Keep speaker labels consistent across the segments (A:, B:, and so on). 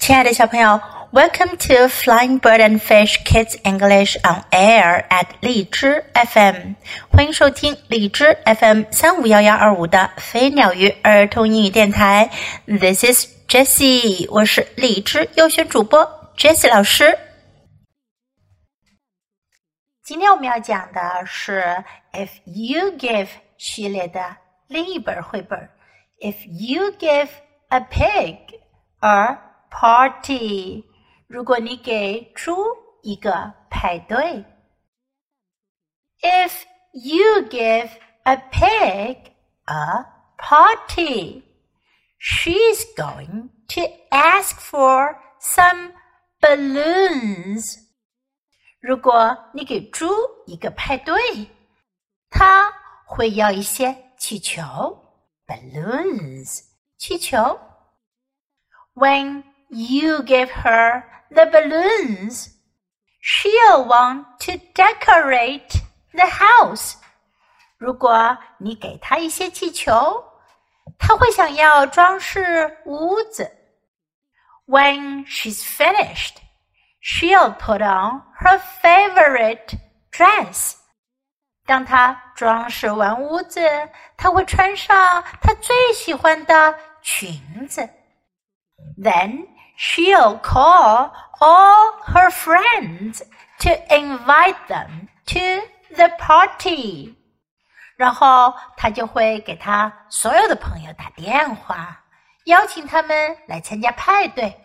A: 亲爱的小朋友，Welcome to Flying Bird and Fish Kids English on Air at 荔枝 FM，欢迎收听荔枝 FM 三五幺幺二五的飞鸟鱼儿童英语电台。This is Jessie，我是荔枝优选主播 Jessie 老师。今天我们要讲的是 If You Give 系列的另一本绘本。If you give a pig a party，如果你给猪一个派对。If you give a pig a party, she's going to ask for some balloons. 如果你给猪一个派对，它会要一些气球 （balloons）。气球。When you give her the balloons, she'll want to decorate the house. 如果你给她一些气球，她会想要装饰屋子。When she's finished, she'll put on her favorite dress. 当她装饰完屋子，她会穿上她最喜欢的裙子。Then she'll call all her friends to invite them to the party. 然后她就会给她所有的朋友打电话，邀请他们来参加派对。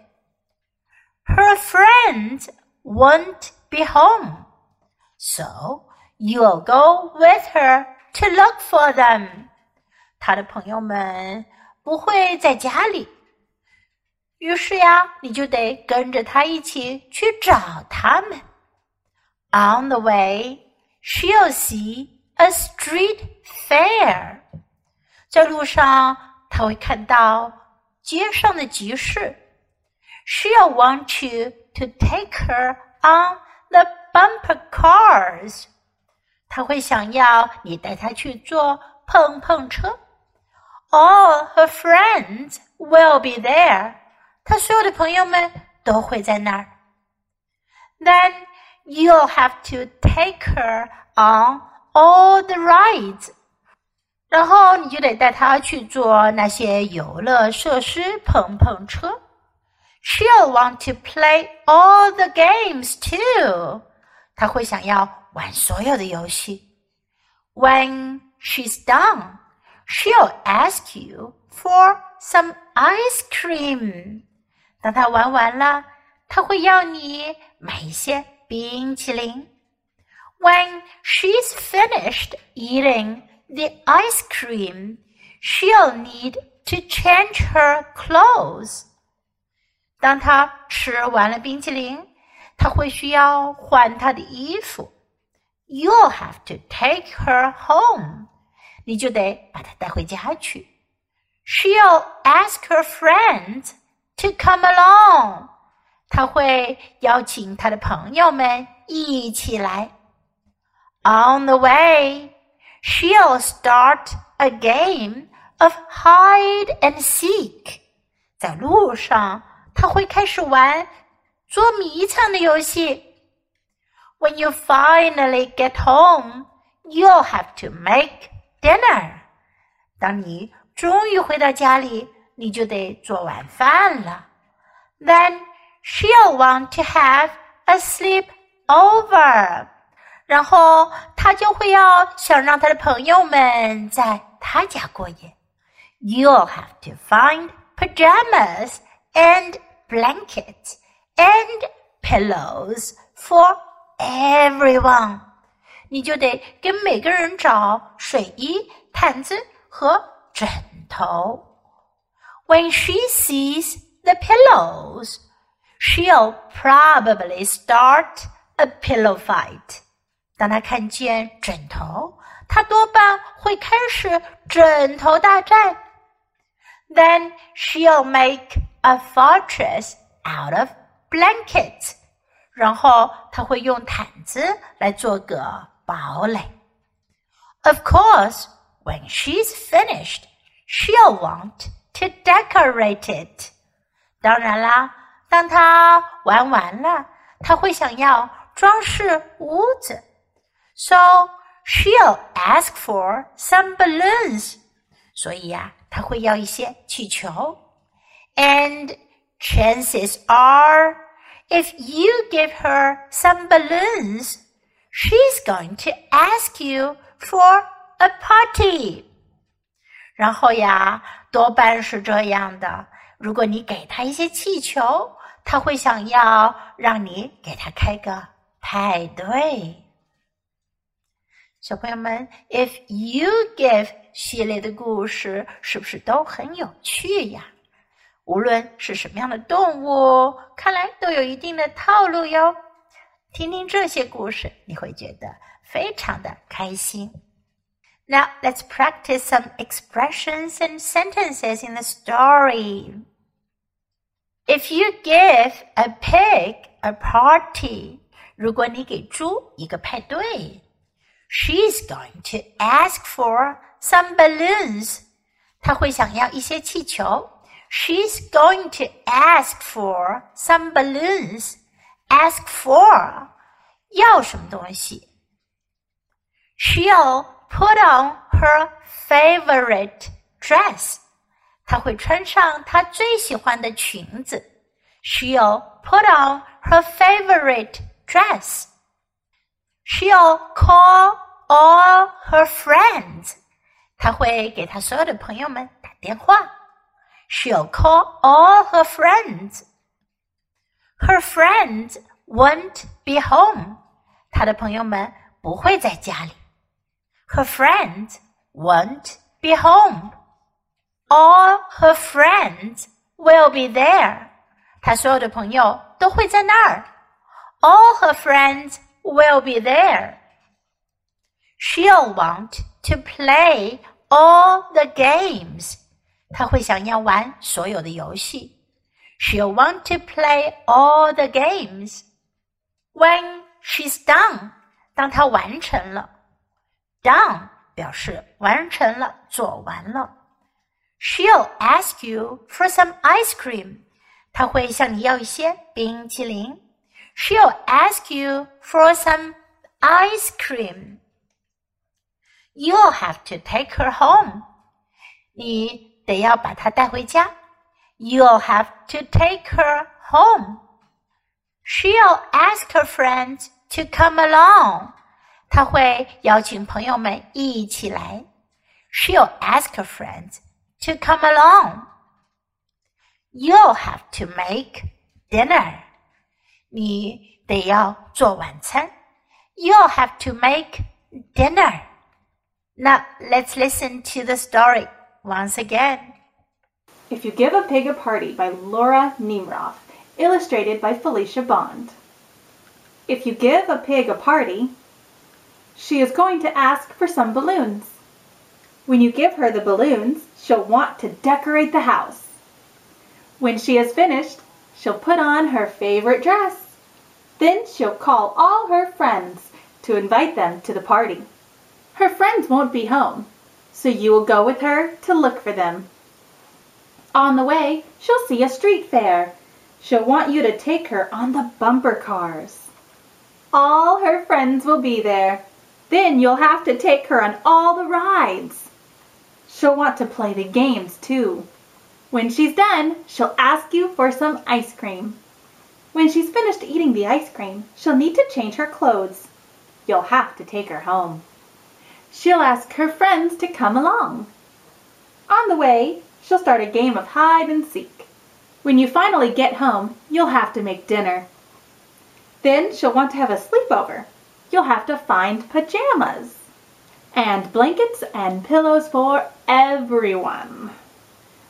A: Her friends won't be home, so you'll go with her to look for them. 她的朋友们不会在家里， 于是呀，你就得跟着他一起去找他们。On the way, she'll see a street fair。在路上，他会看到街上的集市。She'll want you to take her on the bumper cars。他会想要你带他去坐碰碰车。All her friends will be there。 他所有的朋友们都会在那儿。Then you'll have to take her on all the rides。然后你就得带她去做那些游乐设施碰碰车。She'll want to play all the games too。她会想要玩所有的游戏。When she's done, she'll ask you for some ice cream. 当他玩完了，他会要你买一些冰淇淋。When she's finished eating the ice cream, she'll need to change her clothes. 当她吃完了冰淇淋，她会需要换她的衣服。You'll have to take her home. 你就得把她带回家去。She'll ask her friends to come along，他会邀请他的朋友们一起来。On the way, she'll start a game of hide and seek。在路上，他会开始玩捉迷藏的游戏。When you finally get home, you'll have to make dinner。当你终于回到家里。 你就得做晚饭了。Then she'll want to have a sleep over，然后她就会要想让她的朋友们在她家过夜。You'll have to find pajamas and blankets and pillows for everyone。你就得给每个人找睡衣、毯子和枕头。 when she sees the pillows, she'll probably start a pillow fight. 当她看见枕头，她多半会开始枕头大战。Then she'll make a fortress out of blankets. 然后她会用毯子来做个堡垒。Of course, when she's finished, she'll want to decorate it。当然啦， 当他玩完了，他会想要装饰屋子，so she'll ask for some balloons。所以呀、啊，他会要一些气球。And chances are, if you give her some balloons, she's going to ask you for a party. 然后呀，多半是这样的。如果你给他一些气球，他会想要让你给他开个派对。小朋友们，If you give 系列的故事是不是都很有趣呀？无论是什么样的动物，看来都有一定的套路哟。听听这些故事，你会觉得非常的开心。Now let's practice some expressions and sentences in the story. If you give a pig a party, 如果你给猪一个派对，she's going to ask for some balloons. 她会想要一些气球。She's going to ask for some balloons. Ask for 要什么东西？She'll put on her favorite dress. 她会穿上她最喜欢的裙子。She'll put on her favorite dress. She'll call all her friends. 她会给她所有的朋友们打电话。She'll call all her friends. Her friends won't be home. 她的朋友们不会在家里。 Her friends won't be home. All her friends will be there. 她所有的朋友都会在那儿。All her friends will be there. She'll want to play all the games. 她会想要玩所有的游戏。She'll want to play all the games. When she's done，当她完成了 ，done 表示完成了，做完了。She'll ask you for some ice cream. 她会向你要一些冰淇淋。She'll ask you for some ice cream. You'll have to take her home. 你得要把她带回家。You'll have to take her home. She'll ask her friends to come along. 他会邀请朋友们一起来。She'll ask her friends to come along. You'll have to make dinner. 你得要做晚餐。You'll have to make dinner. Now let's listen to the story once again.
B: If You Give a Pig a Party by Laura Numeroff, illustrated by Felicia Bond. If you give a pig a party, she is going to ask for some balloons. When you give her the balloons, she'll want to decorate the house. When she has finished, she'll put on her favorite dress. Then she'll call all her friends to invite them to the party. Her friends won't be home, so you will go with her to look for them. On the way, she'll see a street fair. She'll want you to take her on the bumper cars. All her friends will be there. Then you'll have to take her on all the rides. She'll want to play the games too. When she's done, she'll ask you for some ice cream. When she's finished eating the ice cream, she'll need to change her clothes. You'll have to take her home. She'll ask her friends to come along. On the way, she'll start a game of hide and seek. When you finally get home, you'll have to make dinner. Then she'll want to have a sleepover. You'll have to find pajamas and blankets and pillows for everyone.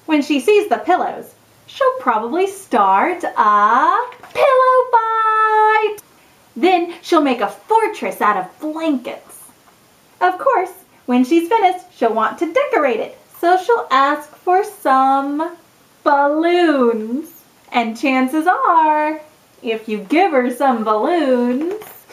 B: When she sees the pillows, she'll probably start a pillow fight. Then she'll make a fortress out of blankets. Of course, when she's finished, she'll want to decorate it, so she'll ask for some balloons. And chances are, if you give her some balloons,